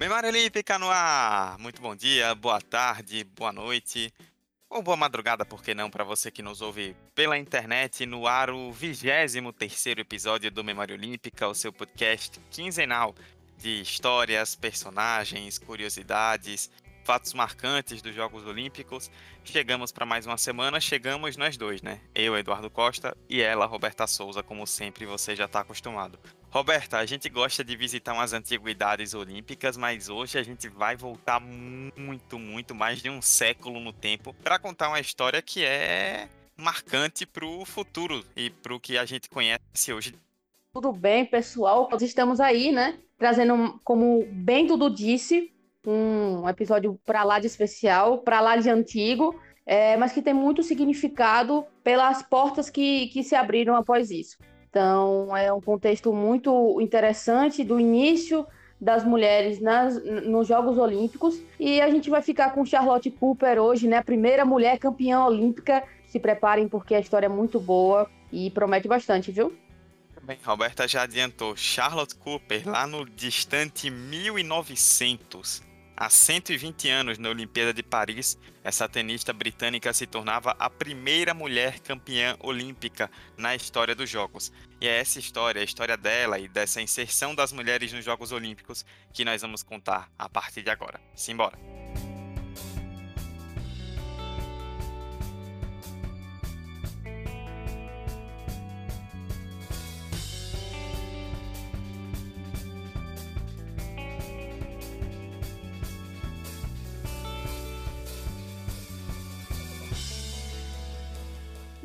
Memória Olímpica no ar! Muito bom dia, boa tarde, boa noite, ou boa madrugada, por que não, para você que nos ouve pela internet, no ar o 23 episódio do Memória Olímpica, o seu podcast quinzenal de histórias, personagens, curiosidades, fatos marcantes dos Jogos Olímpicos. Chegamos para mais uma semana, chegamos nós dois, né? Eu, Eduardo Costa, e ela, Roberta Souza, como sempre você já está acostumado. Roberta, a gente gosta de visitar umas antiguidades olímpicas, mas hoje a gente vai voltar muito, muito mais de um século no tempo para contar uma história que é marcante para o futuro e para o que a gente conhece hoje. Tudo bem, pessoal? Nós estamos aí, né? Trazendo, como bem tudo disse, um episódio para lá de especial, para lá de antigo, é, mas que tem muito significado pelas portas que, que se abriram após isso. Então, é um contexto muito interessante do início das mulheres nas, nos Jogos Olímpicos. E a gente vai ficar com Charlotte Cooper hoje, né? Primeira mulher campeã olímpica. Se preparem porque a história é muito boa e promete bastante, viu? Bem, Roberta já adiantou. Charlotte Cooper, lá no distante 1900, Há 120 anos, na Olimpíada de Paris, essa tenista britânica se tornava a primeira mulher campeã olímpica na história dos Jogos. E é essa história, a história dela e dessa inserção das mulheres nos Jogos Olímpicos, que nós vamos contar a partir de agora. Simbora!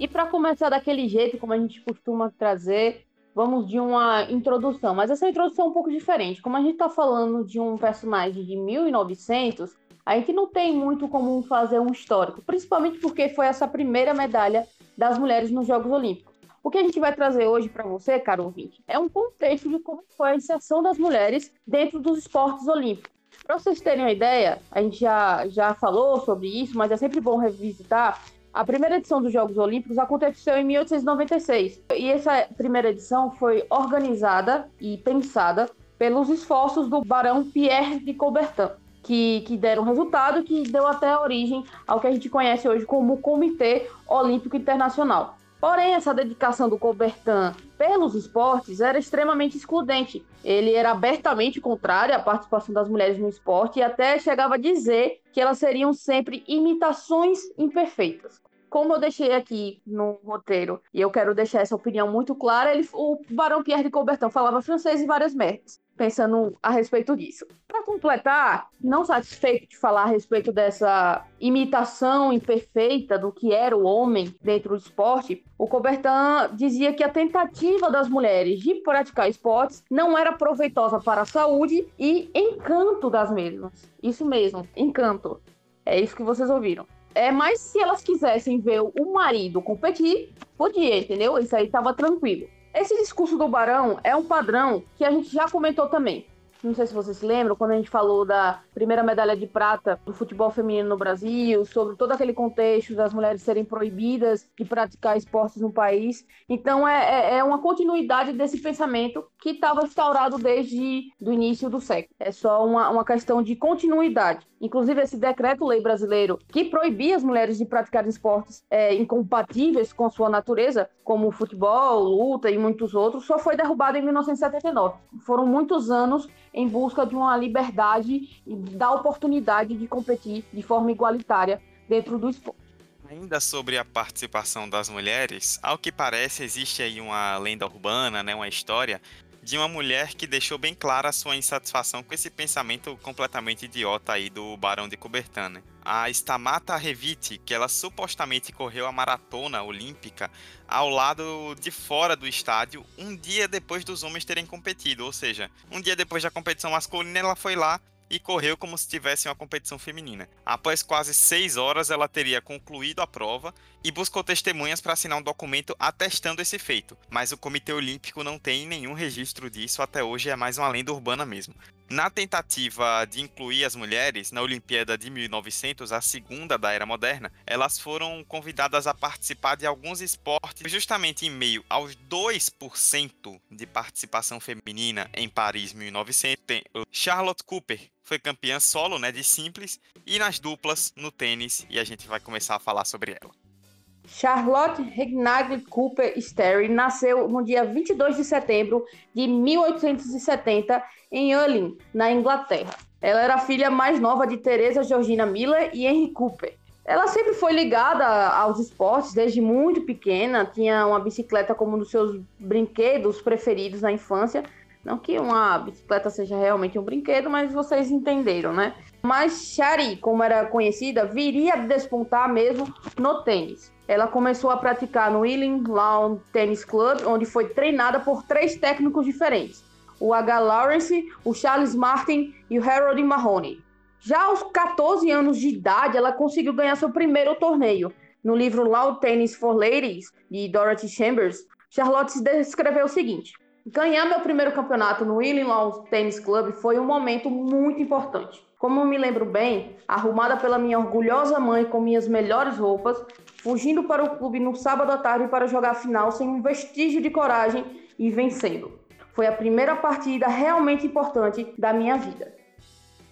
E para começar daquele jeito, como a gente costuma trazer, vamos de uma introdução. Mas essa introdução é um pouco diferente. Como a gente está falando de um personagem de 1900, a gente não tem muito como fazer um histórico, principalmente porque foi essa primeira medalha das mulheres nos Jogos Olímpicos. O que a gente vai trazer hoje para você, caro ouvinte, é um contexto de como foi a inserção das mulheres dentro dos esportes olímpicos. Para vocês terem uma ideia, a gente já, já falou sobre isso, mas é sempre bom revisitar. A primeira edição dos Jogos Olímpicos aconteceu em 1896 e essa primeira edição foi organizada e pensada pelos esforços do barão Pierre de Coubertin, que, que deram resultado que deu até origem ao que a gente conhece hoje como Comitê Olímpico Internacional. Porém, essa dedicação do Coubertin pelos esportes era extremamente excludente. Ele era abertamente contrário à participação das mulheres no esporte e até chegava a dizer que elas seriam sempre imitações imperfeitas como eu deixei aqui no roteiro, e eu quero deixar essa opinião muito clara, ele, o Barão Pierre de Coubertin falava francês e várias merdas, pensando a respeito disso. Para completar, não satisfeito de falar a respeito dessa imitação imperfeita do que era o homem dentro do esporte, o Coubertin dizia que a tentativa das mulheres de praticar esportes não era proveitosa para a saúde e encanto das mesmas. Isso mesmo, encanto. É isso que vocês ouviram. É, mas se elas quisessem ver o marido competir, podia, entendeu? Isso aí tava tranquilo. Esse discurso do Barão é um padrão que a gente já comentou também. Não sei se vocês lembram, quando a gente falou da primeira medalha de prata do futebol feminino no Brasil, sobre todo aquele contexto das mulheres serem proibidas de praticar esportes no país. Então é, é, é uma continuidade desse pensamento que estava instaurado desde o início do século. É só uma, uma questão de continuidade. Inclusive, esse decreto-lei brasileiro que proibia as mulheres de praticar esportes é, incompatíveis com sua natureza, como futebol, luta e muitos outros, só foi derrubado em 1979. Foram muitos anos em busca de uma liberdade e da oportunidade de competir de forma igualitária dentro do esporte. Ainda sobre a participação das mulheres, ao que parece existe aí uma lenda urbana, né, uma história de uma mulher que deixou bem clara sua insatisfação com esse pensamento completamente idiota aí do Barão de Coubertin. Né? A Stamata Reviti, que ela supostamente correu a maratona olímpica ao lado de fora do estádio, um dia depois dos homens terem competido, ou seja, um dia depois da competição masculina, ela foi lá e correu como se tivesse uma competição feminina. Após quase seis horas, ela teria concluído a prova e buscou testemunhas para assinar um documento atestando esse feito, mas o Comitê Olímpico não tem nenhum registro disso até hoje, é mais uma lenda urbana mesmo. Na tentativa de incluir as mulheres na Olimpíada de 1900, a segunda da era moderna, elas foram convidadas a participar de alguns esportes justamente em meio aos 2% de participação feminina em Paris 1900. Tem Charlotte Cooper foi campeã solo, né, de simples, e nas duplas no tênis, e a gente vai começar a falar sobre ela. Charlotte Regnagli Cooper Sterry nasceu no dia 22 de setembro de 1870 em Ealing, na Inglaterra. Ela era a filha mais nova de Teresa Georgina Miller e Henry Cooper. Ela sempre foi ligada aos esportes desde muito pequena, tinha uma bicicleta como um dos seus brinquedos preferidos na infância. Não que uma bicicleta seja realmente um brinquedo, mas vocês entenderam, né? Mas Shari, como era conhecida, viria a despontar mesmo no tênis. Ela começou a praticar no Ealing Lawn Tennis Club, onde foi treinada por três técnicos diferentes: o H. Lawrence, o Charles Martin e o Harold Mahoney. Já aos 14 anos de idade, ela conseguiu ganhar seu primeiro torneio. No livro Lawn Tennis for Ladies, de Dorothy Chambers, Charlotte descreveu o seguinte: Ganhar meu primeiro campeonato no Lawn Tennis Club foi um momento muito importante. Como me lembro bem, arrumada pela minha orgulhosa mãe com minhas melhores roupas, fugindo para o clube no sábado à tarde para jogar a final sem um vestígio de coragem e vencendo. Foi a primeira partida realmente importante da minha vida.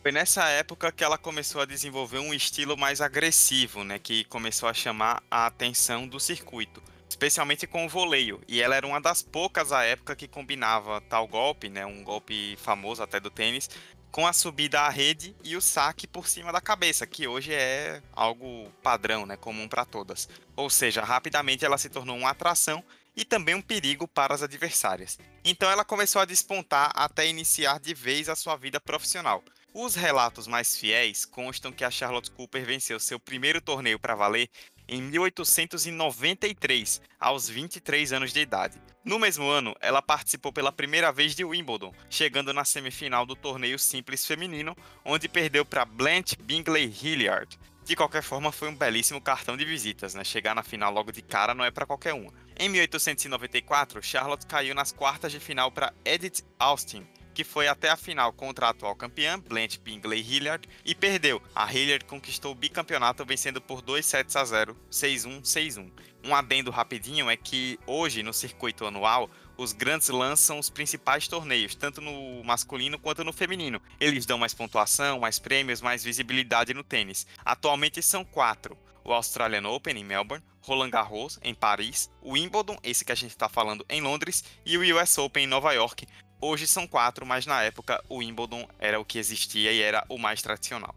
Foi nessa época que ela começou a desenvolver um estilo mais agressivo, né, que começou a chamar a atenção do circuito, especialmente com o voleio. E ela era uma das poucas à época que combinava tal golpe, né, um golpe famoso até do tênis, com a subida à rede e o saque por cima da cabeça, que hoje é algo padrão, né, comum para todas. Ou seja, rapidamente ela se tornou uma atração e também um perigo para as adversárias. Então ela começou a despontar até iniciar de vez a sua vida profissional. Os relatos mais fiéis constam que a Charlotte Cooper venceu seu primeiro torneio para valer em 1893, aos 23 anos de idade. No mesmo ano, ela participou pela primeira vez de Wimbledon, chegando na semifinal do torneio simples feminino, onde perdeu para Blanche Bingley Hilliard. De qualquer forma, foi um belíssimo cartão de visitas, né? Chegar na final logo de cara não é para qualquer um. Em 1894, Charlotte caiu nas quartas de final para Edith Austin, que foi até a final contra a atual campeã, Blanche Bingley Hilliard, e perdeu. A Hilliard conquistou o bicampeonato vencendo por 2 sets a 0, 6-1, 6-1. Um adendo rapidinho é que hoje, no circuito anual, os grandes lançam os principais torneios, tanto no masculino quanto no feminino. Eles dão mais pontuação, mais prêmios, mais visibilidade no tênis. Atualmente são quatro: o Australian Open em Melbourne, Roland Garros em Paris, o Wimbledon, esse que a gente está falando em Londres, e o US Open em Nova York, Hoje são quatro, mas na época o Wimbledon era o que existia e era o mais tradicional.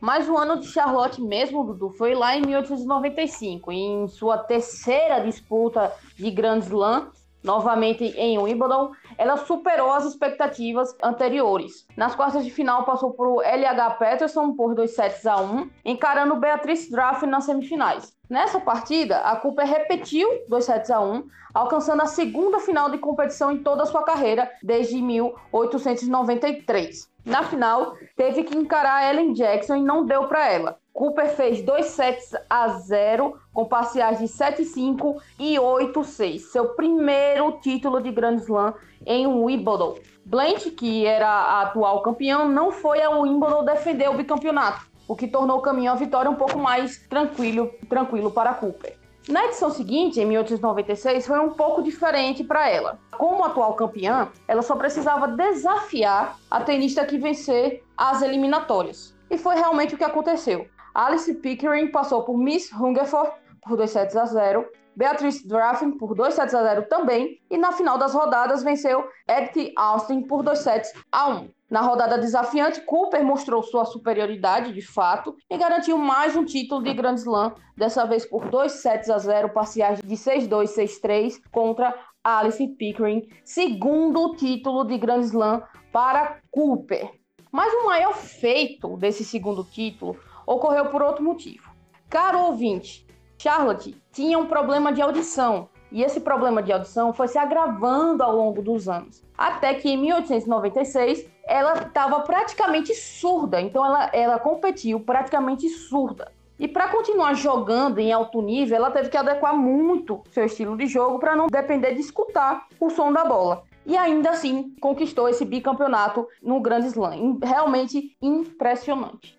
Mas o ano de Charlotte mesmo, Dudu, foi lá em 1895, em sua terceira disputa de Grand Slam, novamente em Wimbledon, ela superou as expectativas anteriores. Nas quartas de final passou por LH Peterson por 2 sets a 1, encarando Beatrice Draft nas semifinais. Nessa partida, a Cooper repetiu 2 sets a 1, alcançando a segunda final de competição em toda a sua carreira desde 1893. Na final, teve que encarar Ellen Jackson e não deu para ela. Cooper fez 2 sets a 0 com parciais de 7-5 e 8-6. Seu primeiro título de Grand Slam em Wimbledon. Blanche, que era a atual campeã, não foi ao Wimbledon defender o bicampeonato o que tornou o caminho à vitória um pouco mais tranquilo, tranquilo para Cooper. Na edição seguinte, em 1896, foi um pouco diferente para ela. Como atual campeã, ela só precisava desafiar a tenista que vencer as eliminatórias. E foi realmente o que aconteceu. Alice Pickering passou por Miss Hungerford por 2 sets a 0, Beatrice Draffin por 2 sets a 0 também, e na final das rodadas venceu Edith Austin por 2 sets a 1. Na rodada desafiante, Cooper mostrou sua superioridade de fato e garantiu mais um título de Grand Slam, dessa vez por 2 sets a 0 parciais de 6-2, 6-3 contra Alice Pickering, segundo título de Grand Slam para Cooper. Mas o maior feito desse segundo título ocorreu por outro motivo. Caro ouvinte, Charlotte tinha um problema de audição e esse problema de audição foi se agravando ao longo dos anos. Até que em 1896 ela estava praticamente surda, então ela, ela competiu praticamente surda. E para continuar jogando em alto nível, ela teve que adequar muito seu estilo de jogo para não depender de escutar o som da bola. E ainda assim conquistou esse bicampeonato no Grand Slam. Realmente impressionante.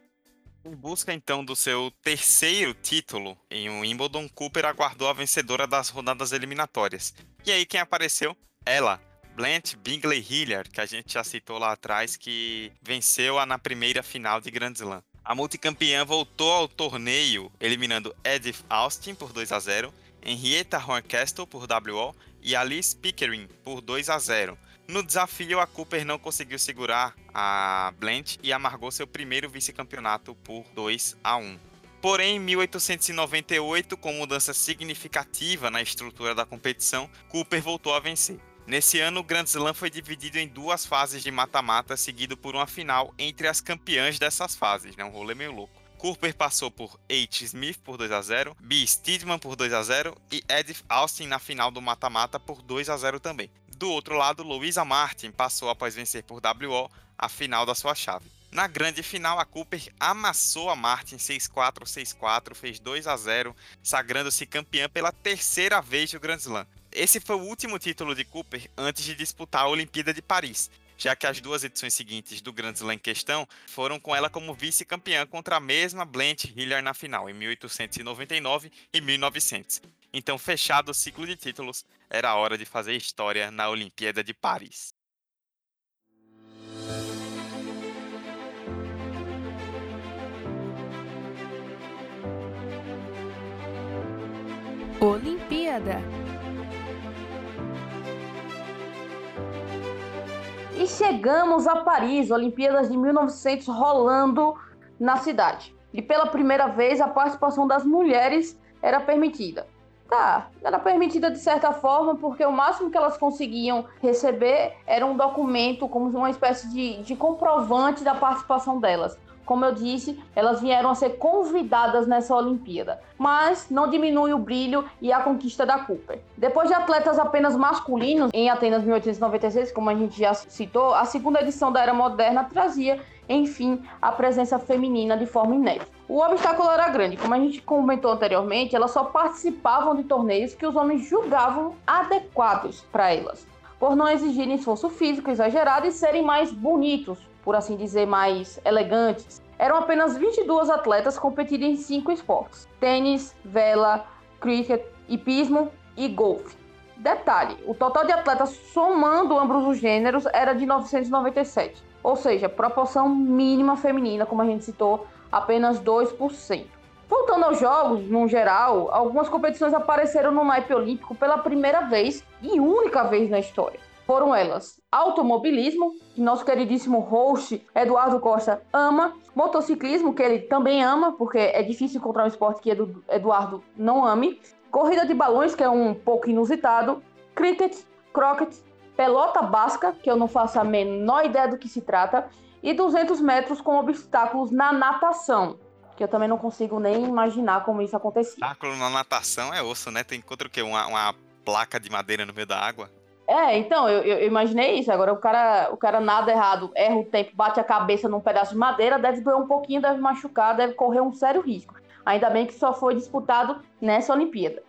Em busca então do seu terceiro título em Wimbledon, Cooper aguardou a vencedora das rodadas eliminatórias. E aí quem apareceu? Ela, Blanche Bingley Hilliard, que a gente já citou lá atrás, que venceu-a na primeira final de Grand Slam. A multicampeã voltou ao torneio eliminando Edith Austin por 2 a 0, Henrietta Horncastle por WO e Alice Pickering por 2 a 0. No desafio, a Cooper não conseguiu segurar a Blanche e amargou seu primeiro vice-campeonato por 2 a 1. Porém, em 1898, com mudança significativa na estrutura da competição, Cooper voltou a vencer. Nesse ano, o Grand Slam foi dividido em duas fases de mata-mata, seguido por uma final entre as campeãs dessas fases, né? Um rolê meio louco. Cooper passou por H. Smith por 2 a 0, B. Steedman por 2 a 0 e Edith Austin na final do mata-mata por 2 a 0 também. Do outro lado, Louisa Martin passou após vencer por WO a final da sua chave. Na grande final, a Cooper amassou a Martin 6-4, 6-4, fez 2 a 0, sagrando-se campeã pela terceira vez do Grand Slam. Esse foi o último título de Cooper antes de disputar a Olimpíada de Paris, já que as duas edições seguintes do Grand Slam em questão foram com ela como vice-campeã contra a mesma Blanche Hilliard na final, em 1899 e 1900. Então, fechado o ciclo de títulos, era hora de fazer história na Olimpíada de Paris. Olimpíada. E chegamos a Paris, Olimpíadas de 1900 rolando na cidade. E pela primeira vez a participação das mulheres era permitida. Tá, era permitida de certa forma, porque o máximo que elas conseguiam receber era um documento, como uma espécie de, de comprovante da participação delas. Como eu disse, elas vieram a ser convidadas nessa Olimpíada, mas não diminui o brilho e a conquista da Cooper. Depois de atletas apenas masculinos em Atenas 1896, como a gente já citou, a segunda edição da Era Moderna trazia, enfim, a presença feminina de forma inédita. O obstáculo era grande, como a gente comentou anteriormente, elas só participavam de torneios que os homens julgavam adequados para elas, por não exigirem esforço físico exagerado e serem mais bonitos, por assim dizer, mais elegantes. Eram apenas 22 atletas competindo em cinco esportes: tênis, vela, cricket, hipismo e golfe. Detalhe: o total de atletas somando ambos os gêneros era de 997, ou seja, proporção mínima feminina, como a gente citou, apenas 2%. Voltando aos jogos, no geral, algumas competições apareceram no naipe olímpico pela primeira vez e única vez na história foram elas automobilismo, que nosso queridíssimo host Eduardo Costa ama, motociclismo, que ele também ama, porque é difícil encontrar um esporte que Eduardo não ame, corrida de balões, que é um pouco inusitado, cricket, croquet, pelota basca, que eu não faço a menor ideia do que se trata, e 200 metros com obstáculos na natação, que eu também não consigo nem imaginar como isso acontecia. Obstáculo na natação é osso, né? Tem encontra o quê? Uma, uma placa de madeira no meio da água? É, então, eu, eu, imaginei isso. Agora, o cara, o cara nada errado, erra o tempo, bate a cabeça num pedaço de madeira, deve doer um pouquinho, deve machucar, deve correr um sério risco. Ainda bem que só foi disputado nessa Olimpíada.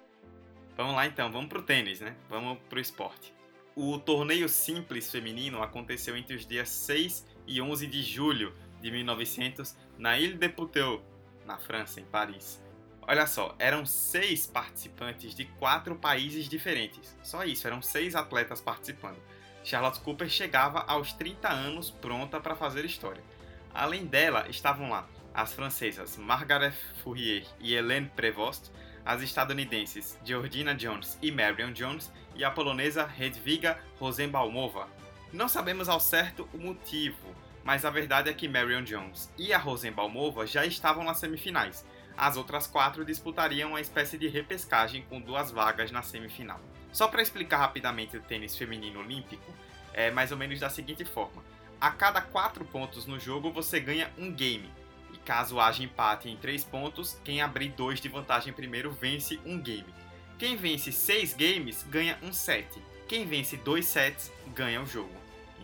Vamos lá então, vamos pro tênis, né? Vamos pro esporte. O torneio simples feminino aconteceu entre os dias 6 e 11 de julho de 1900 na Ile de Puteaux, na França, em Paris. Olha só, eram seis participantes de quatro países diferentes. Só isso, eram seis atletas participando. Charlotte Cooper chegava aos 30 anos pronta para fazer história. Além dela, estavam lá as francesas Margaret Fourier e Hélène Prévost, as estadunidenses Georgina Jones e Marion Jones e a polonesa Hedwiga Rosenbaumova. Não sabemos ao certo o motivo, mas a verdade é que Marion Jones e a Rosenbaumova já estavam nas semifinais, as outras quatro disputariam uma espécie de repescagem com duas vagas na semifinal. Só para explicar rapidamente o tênis feminino olímpico, é mais ou menos da seguinte forma: a cada 4 pontos no jogo você ganha um game. E caso haja empate em 3 pontos, quem abrir 2 de vantagem primeiro vence um game. Quem vence 6 games ganha um set. Quem vence 2 sets ganha o jogo.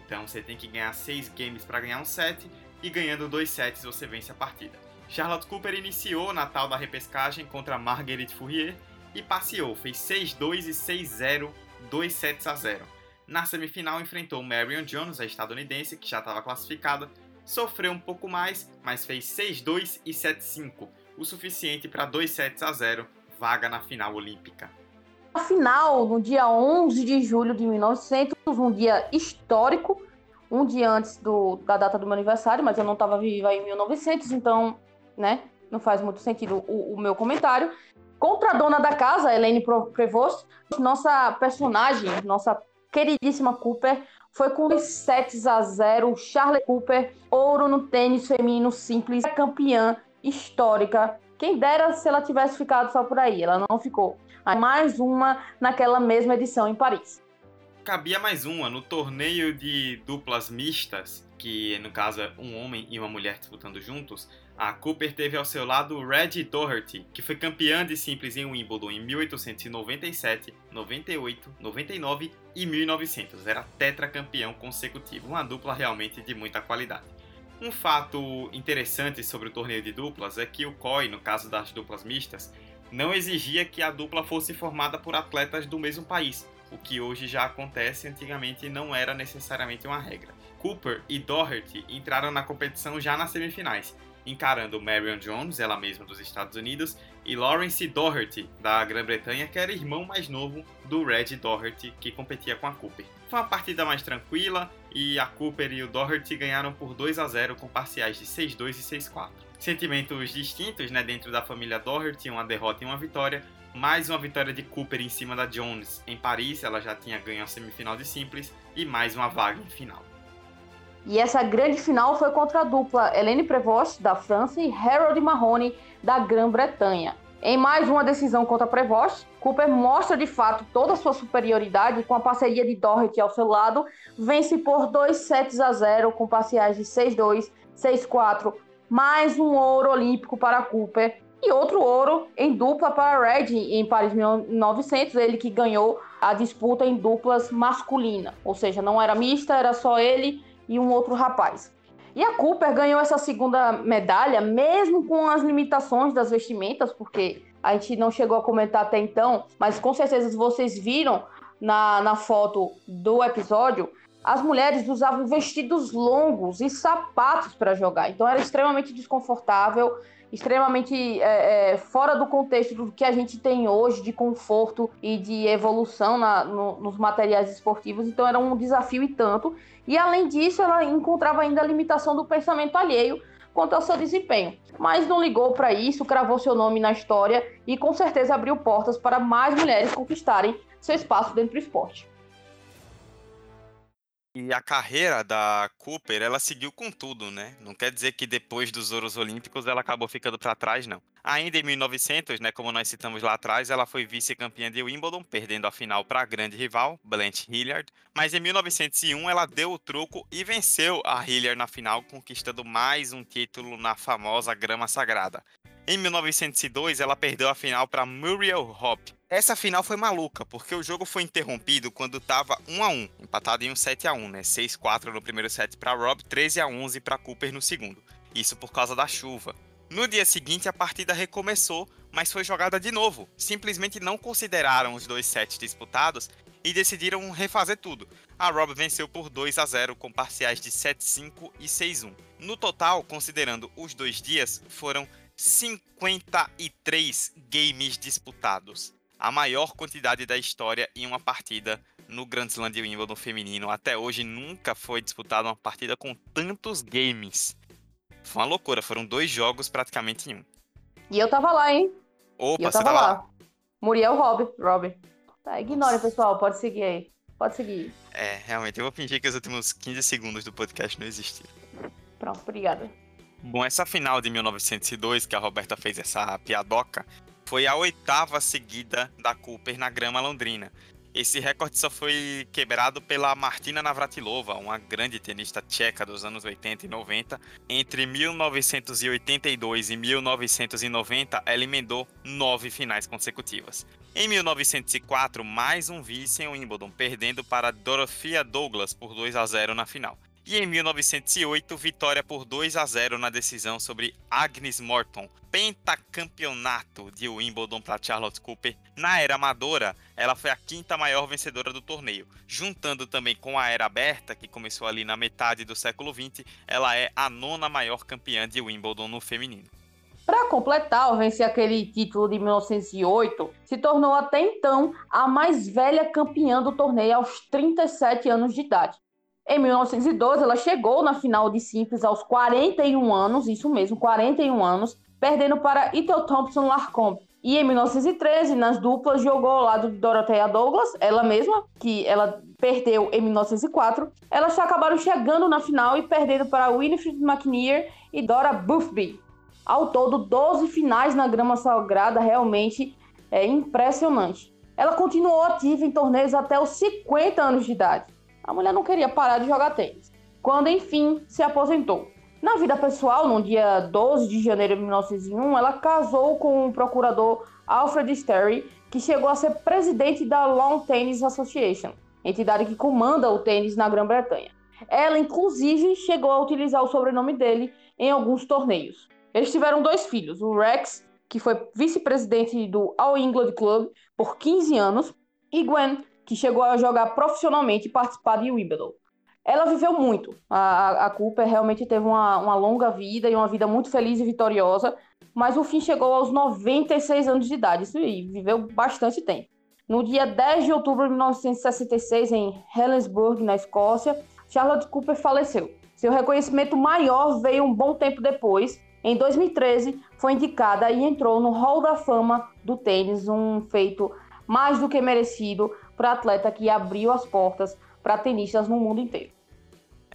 Então você tem que ganhar 6 games para ganhar um set e ganhando 2 sets você vence a partida. Charlotte Cooper iniciou na tal da repescagem contra Marguerite Fourier e passeou, fez 6-2 e 6-0, 2 sets a 0. Na semifinal enfrentou Marion Jones, a estadunidense, que já estava classificada, sofreu um pouco mais, mas fez 6-2 e 7-5, o suficiente para 2 sets a 0, vaga na final olímpica. A final, no dia 11 de julho de 1900, um dia histórico, um dia antes do, da data do meu aniversário, mas eu não estava viva em 1900, então, né, não faz muito sentido o, o meu comentário. Contra a dona da casa, Helene Prevost, nossa personagem, nossa queridíssima Cooper, foi com 2 sets a 0, Charlie Cooper, ouro no tênis feminino simples, campeã histórica. Quem dera se ela tivesse ficado só por aí, ela não ficou. Mais uma naquela mesma edição em Paris cabia mais uma no torneio de duplas mistas, que no caso é um homem e uma mulher disputando juntos. A Cooper teve ao seu lado Reggie Doherty, que foi campeã de simples em Wimbledon em 1897, 98, 99 e 1900. Era tetracampeão consecutivo, uma dupla realmente de muita qualidade. Um fato interessante sobre o torneio de duplas é que o COI, no caso das duplas mistas, não exigia que a dupla fosse formada por atletas do mesmo país, o que hoje já acontece antigamente não era necessariamente uma regra. Cooper e Doherty entraram na competição já nas semifinais, encarando Marion Jones, ela mesma dos Estados Unidos, e Lawrence Doherty, da Grã-Bretanha, que era irmão mais novo do Red Doherty, que competia com a Cooper. Foi uma partida mais tranquila e a Cooper e o Doherty ganharam por 2 a 0 com parciais de 6-2 e 6-4. Sentimentos distintos né, dentro da família Doherty, uma derrota e uma vitória, mais uma vitória de Cooper em cima da Jones em Paris, ela já tinha ganho a semifinal de simples, e mais uma vaga em final. E essa grande final foi contra a dupla Helene Prevost, da França, e Harold Mahoney, da Grã-Bretanha. Em mais uma decisão contra Prevost, Cooper mostra de fato toda a sua superioridade com a parceria de Doherty ao seu lado, vence por 2 sets a 0 com parciais de 6-2, 6-4, mais um ouro olímpico para Cooper e outro ouro em dupla para Red em Paris 1900, ele que ganhou a disputa em duplas masculina, ou seja, não era mista, era só ele e um outro rapaz. E a Cooper ganhou essa segunda medalha, mesmo com as limitações das vestimentas, porque a gente não chegou a comentar até então, mas com certeza vocês viram na, na foto do episódio, as mulheres usavam vestidos longos e sapatos para jogar, então era extremamente desconfortável extremamente é, é, fora do contexto do que a gente tem hoje de conforto e de evolução na, no, nos materiais esportivos. Então era um desafio e tanto. E além disso, ela encontrava ainda a limitação do pensamento alheio quanto ao seu desempenho. Mas não ligou para isso, cravou seu nome na história e com certeza abriu portas para mais mulheres conquistarem seu espaço dentro do esporte. E a carreira da Cooper, ela seguiu com tudo, né? Não quer dizer que depois dos Ouros Olímpicos ela acabou ficando para trás, não. Ainda em 1900, né, como nós citamos lá atrás, ela foi vice-campeã de Wimbledon, perdendo a final para a grande rival, Blanche Hilliard. Mas em 1901 ela deu o troco e venceu a Hilliard na final, conquistando mais um título na famosa grama sagrada. Em 1902, ela perdeu a final para Muriel Hope. Essa final foi maluca, porque o jogo foi interrompido quando estava 1 a 1, empatado em um 7 a 1, né? 6-4 no primeiro set para Rob, 13 a 11 para Cooper no segundo. Isso por causa da chuva. No dia seguinte, a partida recomeçou, mas foi jogada de novo. Simplesmente não consideraram os dois sets disputados e decidiram refazer tudo. A Rob venceu por 2 a 0 com parciais de 7-5 e 6-1. No total, considerando os dois dias, foram 53 games disputados, a maior quantidade da história em uma partida no Grand Slam de Wimbledon feminino. Até hoje nunca foi disputada uma partida com tantos games. Foi uma loucura, foram dois jogos praticamente em um. E eu tava lá, hein? Opa, e eu tava tá lá. lá. Muriel Rob, Rob. Tá, ignore, pessoal, pode seguir aí. Pode seguir. É, realmente, eu vou fingir que os últimos 15 segundos do podcast não existiram. Pronto, obrigada. Bom, essa final de 1902, que a Roberta fez essa piadoca, foi a oitava seguida da Cooper na grama londrina. Esse recorde só foi quebrado pela Martina Navratilova, uma grande tenista tcheca dos anos 80 e 90. Entre 1982 e 1990, ela emendou nove finais consecutivas. Em 1904, mais um vice em Wimbledon, perdendo para Dorothea Douglas por 2 a 0 na final. E em 1908, vitória por 2 a 0 na decisão sobre Agnes Morton, pentacampeonato de Wimbledon para Charlotte Cooper. Na era amadora, ela foi a quinta maior vencedora do torneio. Juntando também com a era aberta, que começou ali na metade do século XX, ela é a nona maior campeã de Wimbledon no feminino. Para completar, ao vencer aquele título de 1908, se tornou até então a mais velha campeã do torneio aos 37 anos de idade. Em 1912, ela chegou na final de simples aos 41 anos, isso mesmo, 41 anos, perdendo para Ethel Thompson Larcombe. E em 1913, nas duplas, jogou ao lado de Dorothea Douglas, ela mesma, que ela perdeu em 1904. Elas acabaram chegando na final e perdendo para Winifred McNear e Dora Boothby. Ao todo, 12 finais na grama sagrada, realmente é impressionante. Ela continuou ativa em torneios até os 50 anos de idade. A mulher não queria parar de jogar tênis, quando enfim se aposentou. Na vida pessoal, no dia 12 de janeiro de 1901, ela casou com o procurador Alfred Sterry, que chegou a ser presidente da Lawn Tennis Association, entidade que comanda o tênis na Grã-Bretanha. Ela, inclusive, chegou a utilizar o sobrenome dele em alguns torneios. Eles tiveram dois filhos, o Rex, que foi vice-presidente do All England Club por 15 anos, e Gwen, que chegou a jogar profissionalmente e participar de Wimbledon. Ela viveu muito. A, a Cooper realmente teve uma, uma longa vida e uma vida muito feliz e vitoriosa, mas o fim chegou aos 96 anos de idade. Isso aí, viveu bastante tempo. No dia 10 de outubro de 1966, em Helensburgh, na Escócia, Charlotte Cooper faleceu. Seu reconhecimento maior veio um bom tempo depois. Em 2013, foi indicada e entrou no Hall da Fama do tênis, um feito mais do que merecido para atleta que abriu as portas para tenistas no mundo inteiro.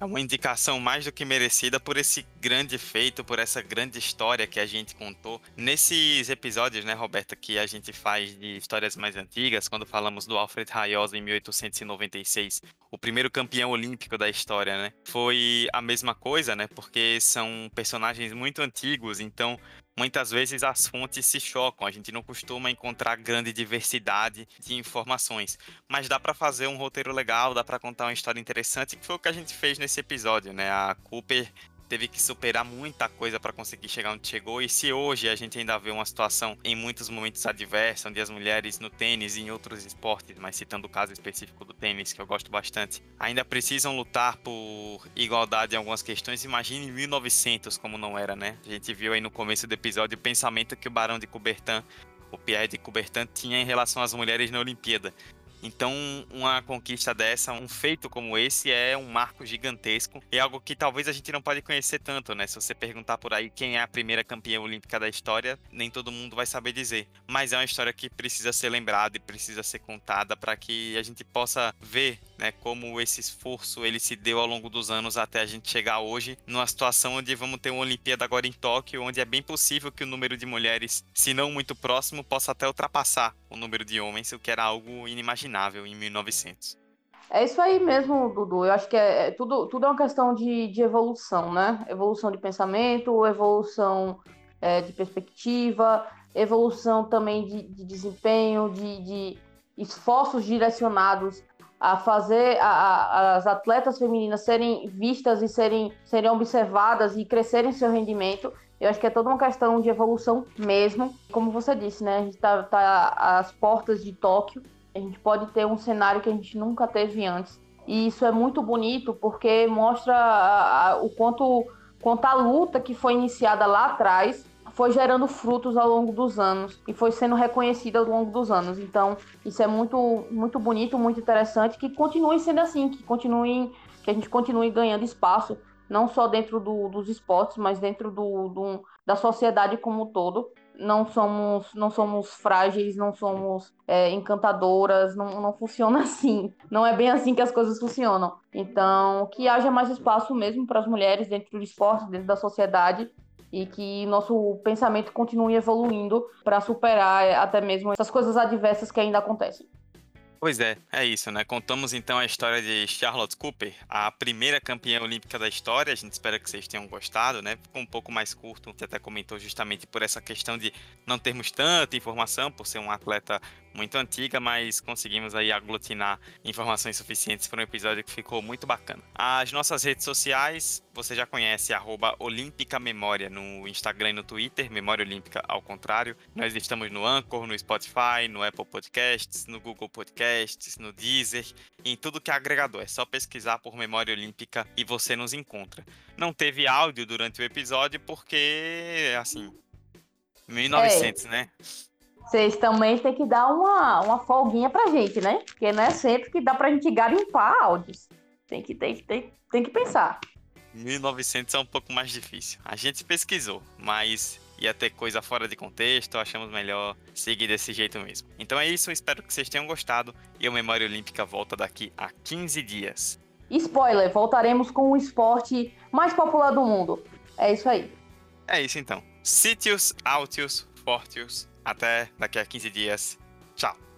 É uma indicação mais do que merecida por esse grande feito, por essa grande história que a gente contou. Nesses episódios, né, Roberta, que a gente faz de histórias mais antigas, quando falamos do Alfred Rayosa em 1896, o primeiro campeão olímpico da história, né? Foi a mesma coisa, né? Porque são personagens muito antigos, então muitas vezes as fontes se chocam, a gente não costuma encontrar grande diversidade de informações, mas dá para fazer um roteiro legal, dá para contar uma história interessante, que foi o que a gente fez nesse episódio, né? A Cooper teve que superar muita coisa para conseguir chegar onde chegou. E se hoje a gente ainda vê uma situação em muitos momentos adversa, onde as mulheres no tênis e em outros esportes, mas citando o caso específico do tênis, que eu gosto bastante, ainda precisam lutar por igualdade em algumas questões, imagine em 1900 como não era, né? A gente viu aí no começo do episódio o pensamento que o Barão de Coubertin o Pierre de Coubertin tinha em relação às mulheres na Olimpíada. Então, uma conquista dessa, um feito como esse, é um marco gigantesco. É algo que talvez a gente não pode conhecer tanto, né? Se você perguntar por aí quem é a primeira campeã olímpica da história, nem todo mundo vai saber dizer. Mas é uma história que precisa ser lembrada e precisa ser contada para que a gente possa ver né, como esse esforço ele se deu ao longo dos anos até a gente chegar hoje numa situação onde vamos ter uma Olimpíada agora em Tóquio, onde é bem possível que o número de mulheres, se não muito próximo, possa até ultrapassar o número de homens, o que era algo inimaginável em 1900. É isso aí mesmo, Dudu. Eu acho que é, é, tudo, tudo é uma questão de, de evolução, né? Evolução de pensamento, evolução é, de perspectiva, evolução também de, de desempenho, de, de esforços direcionados a fazer a, a, as atletas femininas serem vistas e serem, serem observadas e crescerem seu rendimento. Eu acho que é toda uma questão de evolução mesmo. Como você disse, né? A gente está tá às portas de Tóquio. A gente pode ter um cenário que a gente nunca teve antes. E isso é muito bonito porque mostra a, o quanto, quanto a luta que foi iniciada lá atrás foi gerando frutos ao longo dos anos e foi sendo reconhecida ao longo dos anos. Então, isso é muito, muito bonito, muito interessante, que continue sendo assim, que continue, que a gente continue ganhando espaço, não só dentro do, dos esportes, mas dentro do, do, da sociedade como um todo. Não somos, não somos frágeis, não somos é, encantadoras, não, não funciona assim. Não é bem assim que as coisas funcionam. Então, que haja mais espaço mesmo para as mulheres dentro do esporte, dentro da sociedade, e que nosso pensamento continue evoluindo para superar até mesmo essas coisas adversas que ainda acontecem. Pois é, é isso, né? Contamos então a história de Charlotte Cooper, a primeira campeã olímpica da história. A gente espera que vocês tenham gostado, né? Ficou um pouco mais curto, você até comentou justamente por essa questão de não termos tanta informação, por ser um atleta muito antiga, mas conseguimos aí aglutinar informações suficientes para um episódio que ficou muito bacana. As nossas redes sociais, você já conhece, arroba Olímpica Memória no Instagram e no Twitter, Memória Olímpica ao contrário. Nós estamos no Anchor, no Spotify, no Apple Podcasts, no Google Podcasts, no Deezer, em tudo que é agregador. É só pesquisar por Memória Olímpica e você nos encontra. Não teve áudio durante o episódio porque, assim, 1900, é. né? Vocês também têm que dar uma, uma folguinha pra gente, né? Porque não é sempre que dá pra gente garimpar áudios. Tem que, tem, tem, tem que pensar. 1900 é um pouco mais difícil. A gente pesquisou, mas ia ter coisa fora de contexto, achamos melhor seguir desse jeito mesmo. Então é isso, espero que vocês tenham gostado e o Memória Olímpica volta daqui a 15 dias. Spoiler, voltaremos com o esporte mais popular do mundo. É isso aí. É isso então. Sítios, Altius, Fortius. Até daqui a 15 dias. Tchau.